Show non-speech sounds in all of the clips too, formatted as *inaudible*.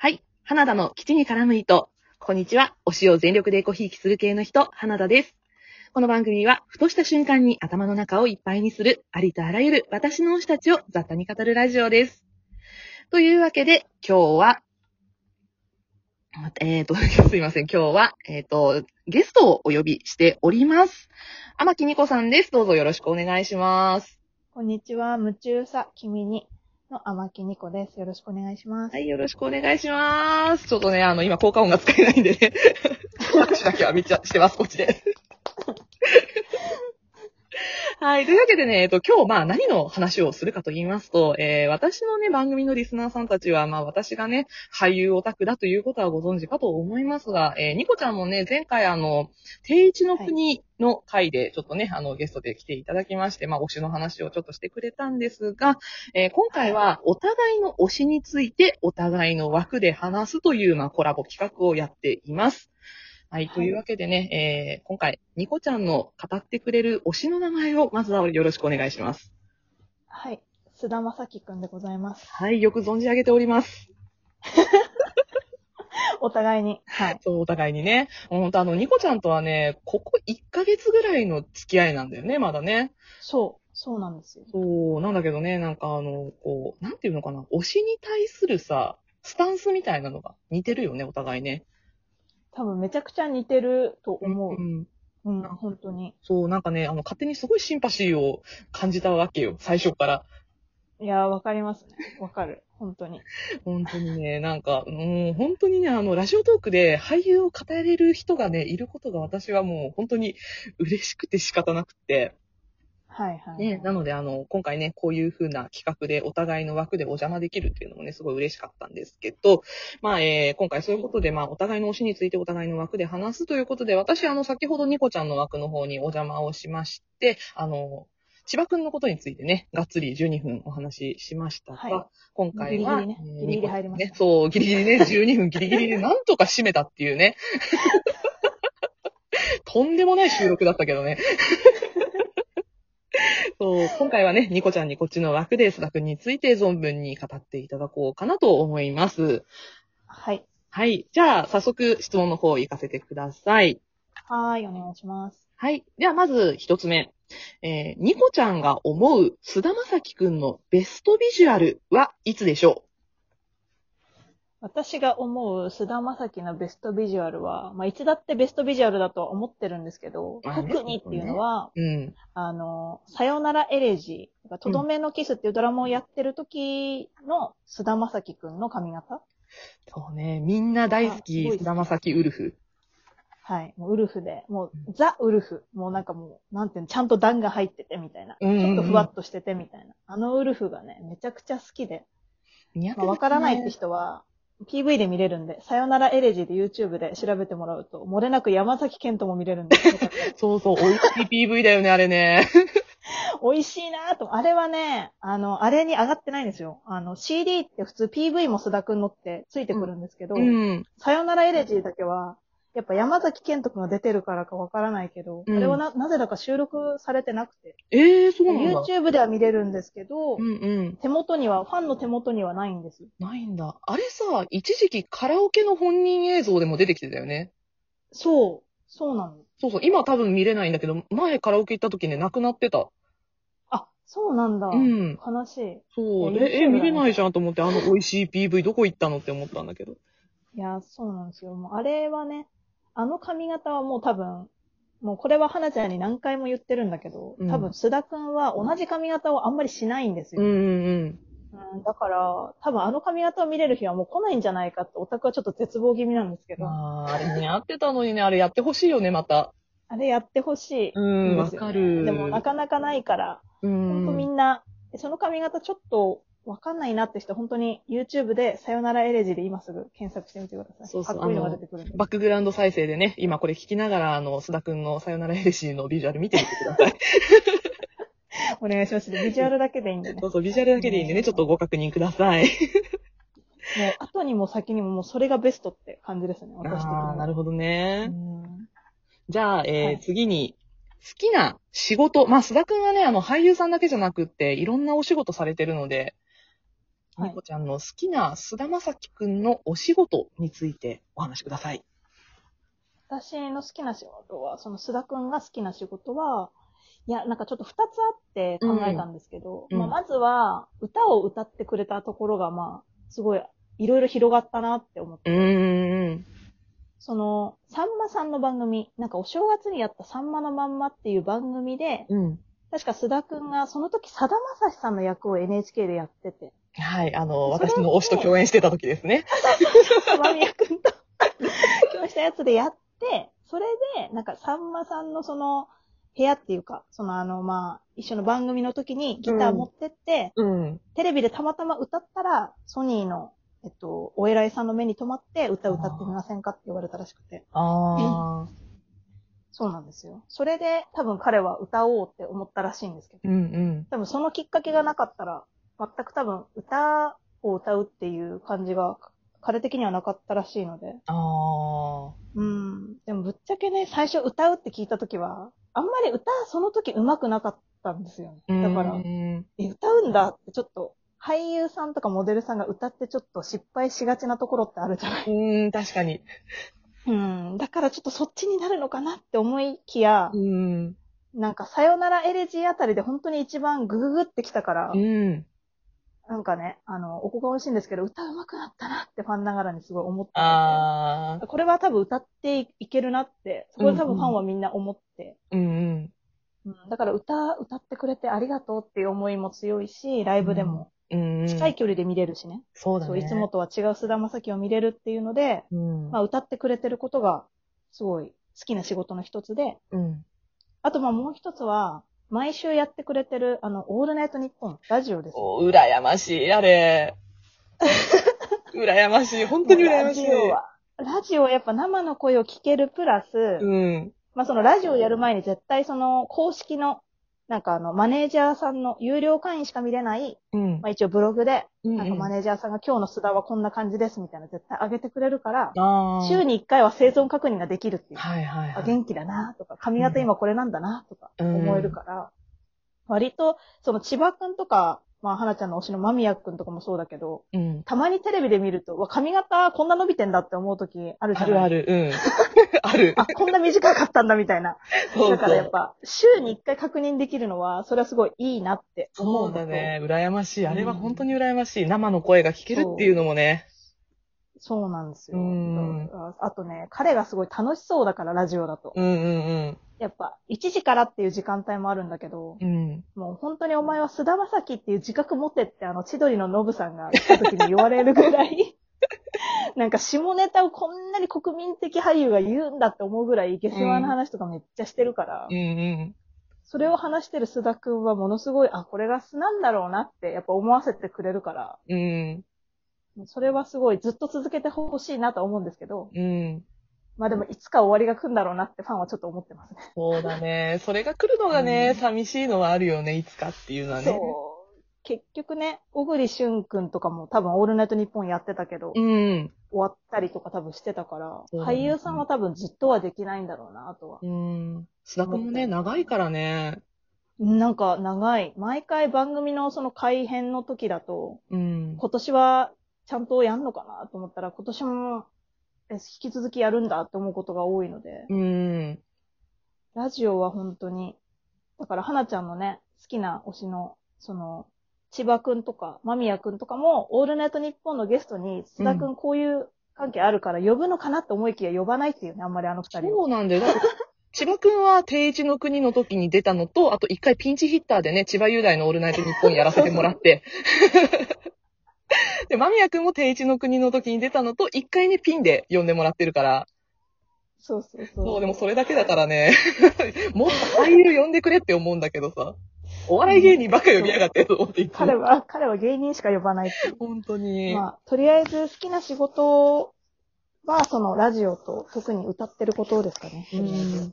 はい。花田の基地に絡む糸。こんにちは。推しを全力でコひいきする系の人、花田です。この番組は、ふとした瞬間に頭の中をいっぱいにする、ありとあらゆる私の推したちを雑多に語るラジオです。というわけで、今日は、えっ、と、*laughs* すいません。今日は、えっ、と、ゲストをお呼びしております。天木ニコさんです。どうぞよろしくお願いします。こんにちは、夢中さ、君に、の天木ニコです。よろしくお願いします。はい、よろしくお願いします。ちょっとね、あの、今、効果音が使えないんでね、*laughs* 拍手だけはめっちゃしてます、こっちで。*laughs* はい。というわけでね、えっと、今日、まあ、何の話をするかと言いますと、えー、私のね、番組のリスナーさんたちは、まあ、私がね、俳優オタクだということはご存知かと思いますが、えー、ニコちゃんもね、前回、あの、定一の国の回で、ちょっとね、あの、ゲストで来ていただきまして、まあ、推しの話をちょっとしてくれたんですが、えー、今回は、お互いの推しについて、お互いの枠で話すという、まあ、コラボ企画をやっています。はい。はいというわけでね、えー、今回、ニコちゃんの語ってくれる推しの名前を、まずはよろしくお願いします。はい。須田正樹くんでございます。はい。よく存じ上げております。*laughs* お互いに。はい。そう、お互いにね。ほんとあの、ニコちゃんとはね、ここ1ヶ月ぐらいの付き合いなんだよね、まだね。そう。そうなんですよ。そう、なんだけどね、なんかあの、こう、なんていうのかな、推しに対するさ、スタンスみたいなのが似てるよね、お互いね。多分めちゃくちゃ似てると思う。ん。うん、本当に。そう、なんかね、あの、勝手にすごいシンパシーを感じたわけよ、最初から。いやー、わかりますね。わかる。本当に。*laughs* 本当にね、なんか、もう本当にね、あの、ラジオトークで俳優を語れる人がね、いることが私はもう本当に嬉しくて仕方なくて。はいはい。ね、なので、あの、今回ね、こういう風な企画でお互いの枠でお邪魔できるっていうのもね、すごい嬉しかったんですけど、まあ、えー、今回そういうことで、まあ、お互いの推しについてお互いの枠で話すということで、私、あの、先ほどニコちゃんの枠の方にお邪魔をしまして、あの、千葉くんのことについてね、がっつり12分お話ししましたが、はい今回は、ギリギリねえーギリギリ入りましたね、そう、ギリギリね、12分ギリギリで *laughs* なんとか締めたっていうね。*laughs* とんでもない収録だったけどね。*laughs* そう、今回はね、ニコちゃんにこっちの枠で須田くんについて存分に語っていただこうかなと思います。はい。はい。じゃあ、早速質問の方行かせてください。はーい、お願いします。はい。では、まず一つ目。えー、ニコちゃんが思う須田正樹くんのベストビジュアルはいつでしょ私が思う須田正樹のベストビジュアルは、まあ、いつだってベストビジュアルだとは思ってるんですけど、特にっていうのは、ううん。あの、さよならエレジー、とどめのキスっていうドラマをやってる時の菅田将暉くんの髪型？そうね。みんな大好き、あすごい須田正樹ウルフ。はい。もうウルフで、もうザ・ウルフ。もうなんかもう、なんていうの、ちゃんと段が入っててみたいな。うんうんうんちょっとふわっとしててみたいな。あのウルフがね、めちゃくちゃ好きで。似合ってまあ、わからないって人人は、PV で見れるんで、さよならエレジーで YouTube で調べてもらうと、漏れなく山崎健人も見れるんで、*laughs* そうそう、美味しい PV だよね、あれね。*laughs* 美味しいなぁと。あれはね、あの、あれに上がってないんですよ。あの、CD って普通 PV も須田くんのってついてくるんですけど、うん。さよならエレジーだけは、やっぱ山崎健人くんが出てるからかわからないけど、うんあれはな、なぜだか収録されてなくて、ええー、そうなんだ。YouTube では見れるんですけど、うんうん。手元には、ファンの手元にはないんです。ないんだ。あれさ、一時期カラオケの本人映像でも出てきてたよね。そう、そうなの。そうそう、今多分見れないんだけど、前カラオケ行った時ね、なくなってた。あ、そうなんだ。うん。悲しい。そう。え、え、YouTube 見れないじゃんと思って、あの美味しい PV どこ行ったのって思ったんだけど。いや、そうなんですよ。もうあれはね、あの髪型はもう多分、もうこれは花ちゃんに何回も言ってるんだけど、うん多分須田くんは同じ髪型をあんまりしないんですよ。うんうんうん。うんだから、多分あの髪型を見れる日はもう来ないんじゃないかってオタクはちょっと絶望気味なんですけど、ああ、あれ似合ってたのにね、あれやってほしいよね、また。あれやってほしい。うん、わかる。でもなかなかないから、うほんとみん。んな、その髪型ちょっとわかんないなって人、本当に YouTube でさよならエレジで今すぐ検索してみてください。そうそうかっこいいのが出てくるんで。バックグラウンド再生でね、今これ聞きながら、あの、須田くんのさよならヘルシーのビジュアル見てみてください。*laughs* お願いします。ビジュアルだけでいいんでね。そうそう、ビジュアルだけでいいんでね、ちょっとご確認ください。もう、後にも先にももうそれがベストって感じですね、私的には。ああ、なるほどね。うんじゃあ、えーはい次に、好きな仕事。まあ、須田くんはね、あの、俳優さんだけじゃなくって、いろんなお仕事されてるので、はいニコちゃんの好きな菅田将暉くんのお仕事についてお話しください。私の好きな仕事は、その須田くんが好きな仕事は、いや、なんかちょっと二つあって考えたんですけど、うんまあ、まずは、歌を歌ってくれたところが、まあ、すごい、いろいろ広がったなって思って、うーん。その、さんまさんの番組、なんかお正月にやったさんまのまんまっていう番組で、うん。確か須田くんが、その時、さだまさしさんの役を NHK でやってて、はい。あの、私の推しと共演してた時ですね。間宮くんと *laughs* 共演したやつでやって、それで、なんか、さんまさんのその、部屋っていうか、そのあの、まあ、一緒の番組の時にギター持ってって、うん。テレビでたまたま歌ったら、ソニーの、えっと、お偉いさんの目に留まって、歌歌ってみませんかって言われたらしくて。ああ。そうなんですよ。それで、多分彼は歌おうって思ったらしいんですけど、うんうん。多分そのきっかけがなかったら、全く多分歌を歌うっていう感じが、彼的にはなかったらしいので。ああ。うん。でもぶっちゃけね、最初歌うって聞いたときは、あんまり歌その時上手くなかったんですよね。だからう、んえ、歌うんだってちょっと、俳優さんとかモデルさんが歌ってちょっと失敗しがちなところってあるじゃない。うん、確かに。うん。だからちょっとそっちになるのかなって思いきや、うん。なんかさよならエレジーあたりで本当に一番グググってきたから、うん。なんかね、あの、おこがましいんですけど、歌上手くなったなってファンながらにすごい思ったので。ああ。これは多分歌っていけるなって、そこで多分ファンはみんな思って、うんうん。うんだから歌、歌ってくれてありがとうっていう思いも強いし、ライブでもうんうん。近い距離で見れるしね。そうだね。そう、いつもとは違う菅田将暉を見れるっていうので、うん。まあ歌ってくれてることが、すごい好きな仕事の一つで、うん。あとまあもう一つは、毎週やってくれてる、あの、オールナイトニッポン、ラジオです。お、羨ましい、あれ。*laughs* 羨ましい、本当に羨ましい。ラジオは、ラジオはやっぱ生の声を聞けるプラス、うん。まあそのラジオやる前に絶対その公式の、なんかあの、マネージャーさんの有料会員しか見れない、うんまあ。一応ブログで、うんなんかマネージャーさんが今日の須田はこんな感じですみたいな絶対上げてくれるから、ああ。週に1回は生存確認ができるっていう。はいはいはい。あ元気だなとか、髪型今これなんだなとかうん思えるから、割と、その千葉くんとか、まあ、花ちゃんの推しの間宮くんとかもそうだけど、うん。たまにテレビで見ると、うわ、髪型こんな伸びてんだって思う時あるじゃない？あるある、うん。*laughs* ある。あ、こんな短かったんだみたいな。そうそうだからやっぱ、週に1回確認できるのは、それはすごいいいなって思そううのとだね。羨ましい。あれは本当に羨ましい。生の声が聞けるっていうのもね。そうなんですよ。うんああとね、彼がすごい楽しそうだから、ラジオだと。うんうんやっぱ、1時からっていう時間帯もあるんだけど、うん。うん。もう本当にお前は菅田将暉っていう自覚持てって、あの、千鳥のノブさんが来た時に言われるぐらい、*laughs* なんか下ネタをこんなに国民的俳優が言うんだって思うぐらい、下世話の話とかめっちゃしてるから、うんうん。それを話してる須田くんはものすごい、あ、これが素なんだろうなって、やっぱ思わせてくれるから、うん。それはすごいずっと続けてほしいなと思うんですけど、うん。まあでもいつか終わりが来るんだろうなってファンはちょっと思ってますね。そうだね。それが来るのがね、うん寂しいのはあるよね、いつかっていうのはね。そう。結局ね、小栗旬くんとかも多分オールナイトニッポンやってたけど、うん。終わったりとか多分してたから、ね俳優さんは多分ずっとはできないんだろうな、あとは。うん。須田くんもね、長いからね。なんか長い。毎回番組のその改編の時だと、うん。今年はちゃんとやんのかなと思ったら、今年もえ引き続きやるんだって思うことが多いので、うん。ラジオは本当に、だから花ちゃんのね、好きな推しの、その、千葉くんとか、間宮くんとかも、オールナイトニッポンのゲストに、須田くんこういう関係あるから呼ぶのかなって思いきや呼ばないっていうね、あんまりあの二人を。そうなんだよ。だって *laughs* 千葉くんは定一の国の時に出たのと、あと一回ピンチヒッターでね、千葉雄大のオールナイトニッポンやらせてもらって。*laughs* *laughs* で、間宮くんも定一の国の時に出たのと、一回ね、ピンで呼んでもらってるから。そうそうそう。そう、でもそれだけだからね、*laughs* もっと俳優呼んでくれって思うんだけどさ。お笑い芸人ばっか呼びやがってと思っていつも彼は、彼は芸人しか呼ばないっていう。本当に。まあ、とりあえず好きな仕事は、そのラジオと特に歌ってることですかね。うん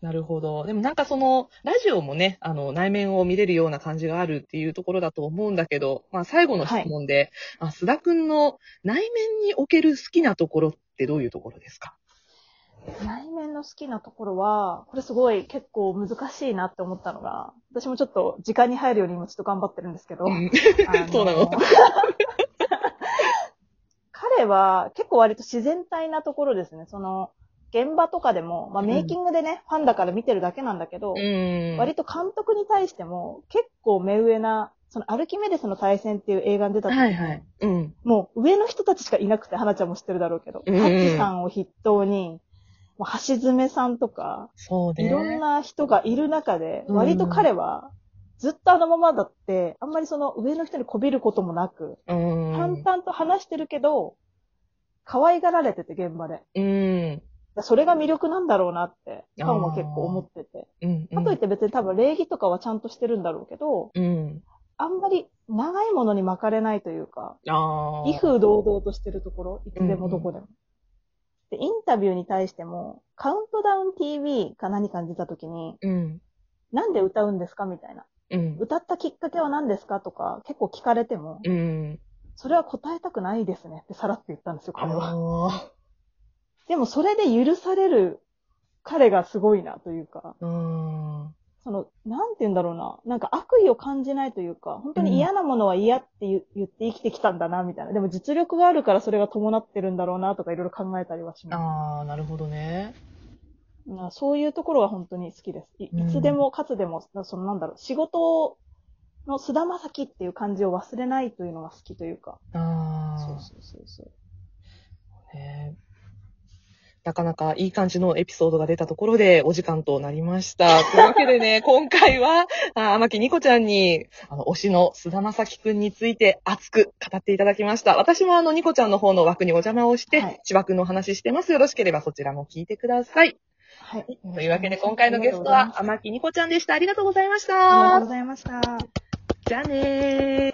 なるほど。でもなんかその、ラジオもね、あの、内面を見れるような感じがあるっていうところだと思うんだけど、まあ最後の質問で、あ須田くんの内面における好きなところってどういうところですか？内面の好きなところは、これすごい結構難しいなって思ったのが、私もちょっと時間に入るように今ちょっと頑張ってるんですけど、うんあ *laughs* そうなの？彼は結構割と自然体なところですね。その、現場とかでも、まあうんメイキングでね、ファンだから見てるだけなんだけど、うん。割と監督に対しても結構目上な、そのアルキメデスの対戦っていう映画に出た時に、はいはい。うん。もう上の人たちしかいなくて、花ちゃんも知ってるだろうけど、うんハッチさんを筆頭に、もう橋爪さんとか、そうね。いろんな人がいる中で、うん割と彼はずっとあのままだって、あんまりその上の人に媚びることもなく、うん。淡々と話してるけど、可愛がられてて現場で。うん。それが魅力なんだろうなって、ファンは結構思ってて。うん。かといって別に多分礼儀とかはちゃんとしてるんだろうけど、うん。あんまり長いものに巻かれないというか。威風堂々としてるところ、いつでもどこでも。で、インタビューに対しても、カウントダウン TV か何かに出た時に、うん。なんで歌うんですかみたいな。うん。歌ったきっかけは何ですかとか、結構聞かれても、うん。それは答えたくないですねってさらって言ったんですよ、彼は。あでもそれで許される彼がすごいなというか、あ。うん。その、なんて言うんだろうな。なんか悪意を感じないというか、本当に嫌なものは嫌って言言って生きてきたんだな、みたいな。でも実力があるからそれが伴ってるんだろうな、とかいろいろ考えたりはしまああ、なるほどね。す。なそういうところは本当に好きです。いつでもかつでも、そのなんだろう、仕事の菅田将暉っていう感じを忘れないというのが好きというか。ああ。そうそうそうそう。ねなかなかいい感じのエピソードが出たところでお時間となりました。というわけでね、*laughs* 今回は、あ天木ニコちゃんに、あの、推しの菅田正樹くんについて熱く語っていただきました。私もあの、ニコちゃんの方の枠にお邪魔をして、はい千葉くんのお話ししてます。よろしければそちらも聞いてください。はい。というわけで、今回のゲストは、あ天木ニコちゃんでした。ありがとうございましりがとうたご。ざいました。じゃあねー。